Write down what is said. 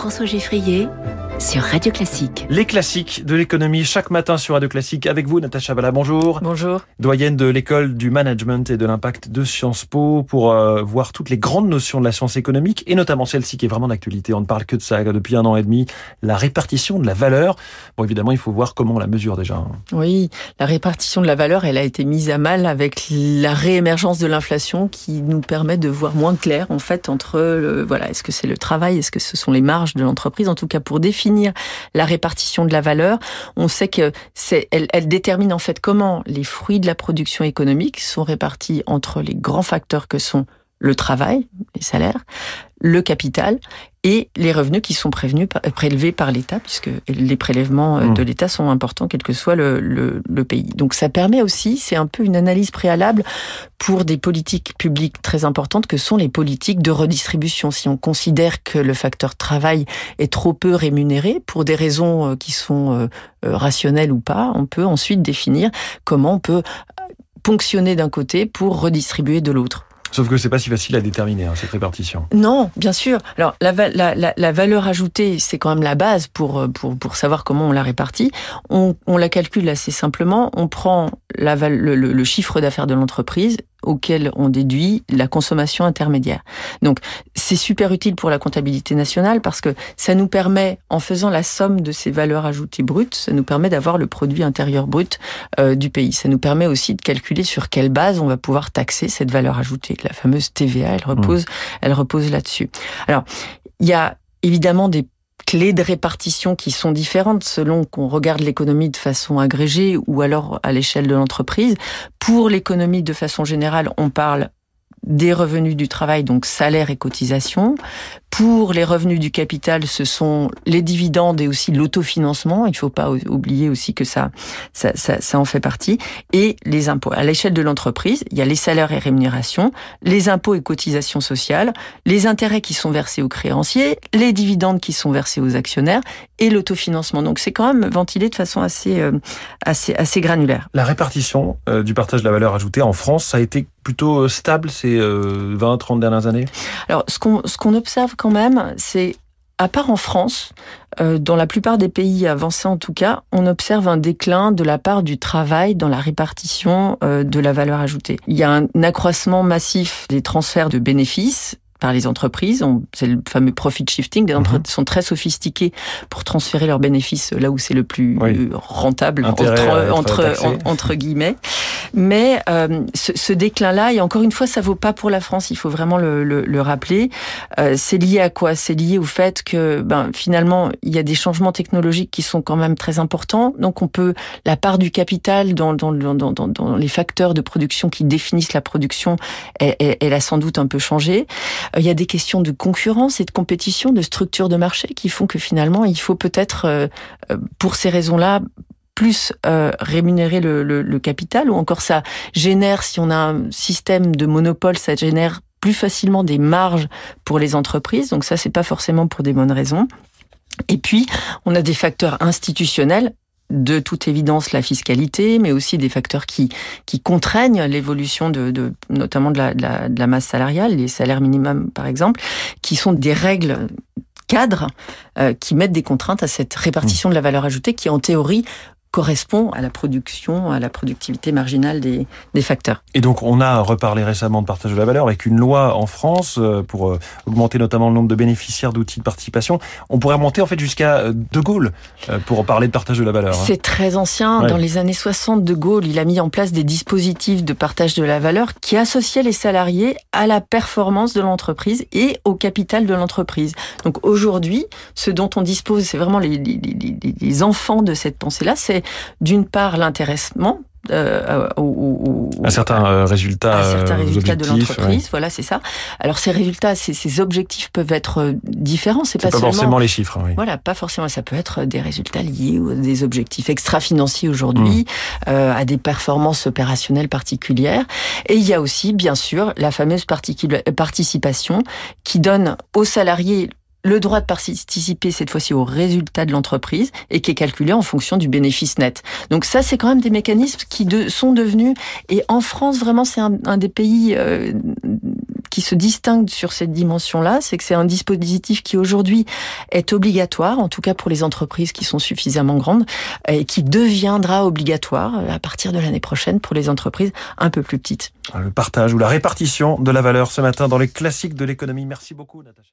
François Geffrier sur Radio Classique. Les classiques de l'économie chaque matin sur Radio Classique avec vous Natacha Bala. Bonjour. Bonjour. Doyenne de l'école du management et de l'impact de Sciences Po pour euh, voir toutes les grandes notions de la science économique et notamment celle-ci qui est vraiment d'actualité. On ne parle que de ça depuis un an et demi. La répartition de la valeur. Bon, évidemment, il faut voir comment on la mesure déjà. Oui, la répartition de la valeur, elle a été mise à mal avec la réémergence de l'inflation qui nous permet de voir moins clair en fait entre le, voilà, est-ce que c'est le travail, est-ce que ce sont les marges de l'entreprise, en tout cas pour définir la répartition de la valeur, on sait que c'est, détermine en fait comment les fruits de la production économique sont répartis entre les grands facteurs que sont le travail, les salaires, le capital et les revenus qui sont prévenus, prélevés par l'État, puisque les prélèvements euh, de mmh. l'État sont importants, quel que soit le, le, le, pays. Donc ça permet aussi, c'est un peu une analyse préalable pour des politiques publiques très importantes que sont les politiques de redistribution. Si on considère que le facteur travail est trop peu rémunéré, pour des raisons euh, qui sont euh, rationnelles ou pas, on peut ensuite définir comment on peut ponctionner d'un côté pour redistribuer de l'autre. Sauf que c'est pas si facile à déterminer hein, cette répartition. Non, bien sûr. Alors la, la, la, valeur ajoutée, c'est quand même la base pour, pour, pour savoir comment on la répartit. On, on la calcule assez simplement. On prend la, le, le chiffre d'affaires de l'entreprise auquel on déduit la consommation intermédiaire. Donc c'est super utile pour la comptabilité nationale parce que ça nous permet, en faisant la somme de ces valeurs ajoutées brutes, ça nous permet d'avoir le produit intérieur brut euh, du pays. Ça nous permet aussi de calculer sur quelle base on va pouvoir taxer cette valeur ajoutée. La fameuse TVA, elle repose, mmh. elle repose là-dessus. Alors il y a évidemment des clés de répartition qui sont différentes selon qu'on regarde l'économie de façon agrégée ou alors à l'échelle de l'entreprise. Pour l'économie de façon générale, on parle des revenus du travail, donc salaire et cotisation. Pour les revenus du capital, ce sont les dividendes et aussi l'autofinancement. Il ne faut pas oublier aussi que ça, ça, ça, ça, en fait partie. Et les impôts. À l'échelle de l'entreprise, il y a les salaires et rémunérations, les impôts et cotisations sociales, les intérêts qui sont versés aux créanciers, les dividendes qui sont versés aux actionnaires et l'autofinancement. Donc c'est quand même ventilé de façon assez, euh, assez, assez granulaire. La répartition euh, du partage de la valeur ajoutée en France, ça a été plutôt euh, stable ces 20, 30 dernières années? Alors ce qu'on ce qu'on observe quand même, c'est à part en France, euh, dans la plupart des pays avancés en tout cas, on observe un déclin de la part du travail dans la répartition euh, de la valeur ajoutée. Il y a un accroissement massif des transferts de bénéfices par les entreprises. C'est le fameux profit shifting. Les entreprises mhm. sont très sophistiquées pour transférer leurs bénéfices là où c'est le plus rentable entre, entre, entre, guillemets. Mais euh, ce, ce déclin-là, et encore une fois, ça vaut pas pour la France. Il faut vraiment le, le, le rappeler. Euh, c'est lié à quoi? C'est lié au fait que, ben, finalement, il y a des changements technologiques qui sont quand même très importants. Donc, on peut la part du capital dans, dans, dans, dans, dans les facteurs de production qui définissent la production, elle, elle a sans doute un peu changé. Euh, il y a des questions de concurrence et de compétition, de structure de marché qui font que finalement, il faut peut-être, euh, euh, pour ces raisons-là, plus rémunérer le, le, le, capital ou encore ça génère, si on a un système de monopole, ça génère plus facilement des marges pour les entreprises. Donc ça, c'est pas forcément pour des bonnes raisons. Et puis, on a des facteurs institutionnels de toute évidence la fiscalité, mais aussi des facteurs qui, qui contraignent l'évolution de, de, notamment de la, de, la, de la masse salariale, les salaires minimums par exemple, qui sont des règles cadres euh, qui mettent des contraintes à cette répartition de la valeur ajoutée qui en théorie correspond à la production, à la productivité marginale des, des, facteurs. Et donc on a reparlé récemment de partage de la valeur avec une loi en France euh, pour euh, augmenter notamment le nombre de bénéficiaires d'outils de participation. On pourrait remonter en fait jusqu'à euh, De Gaulle pour parler de partage de la valeur. Hein. C'est très ancien. Dans les années 60, De Gaulle, il a mis en place des dispositifs de partage de la valeur qui associaient les salariés à la performance de l'entreprise et au capital de l'entreprise. Donc aujourd'hui, ce dont on dispose, c'est vraiment les, les, les, les enfants de cette pensée-là, c'est d'une part l'intéressement euh, au, un certain euh, résultat, un certain résultat de l'entreprise. Voilà, c'est ça. Alors ces résultats, ces, ces objectifs peuvent être euh, différents. C'est pas, pas forcément les chiffres. Oui. Voilà, pas forcément. Ça peut être des résultats liés ou des objectifs extra-financiers aujourd'hui, mmh. euh, à des performances opérationnelles particulières. Et il y a aussi, bien sûr, la fameuse participation qui donne aux salariés le droit de participer cette fois-ci au résultat de l'entreprise et qui est calculé en fonction du bénéfice net. Donc ça, c'est quand même des mécanismes qui sont devenus, et en France, vraiment, c'est un, des pays euh, qui se distingue sur cette dimension-là, c'est que c'est un dispositif qui aujourd'hui est obligatoire, en tout cas pour les entreprises qui sont suffisamment grandes, et qui deviendra obligatoire à partir de l'année prochaine pour les entreprises un peu plus petites. Le partage ou la répartition de la valeur ce matin dans les classiques de l'économie. Merci beaucoup, Natacha.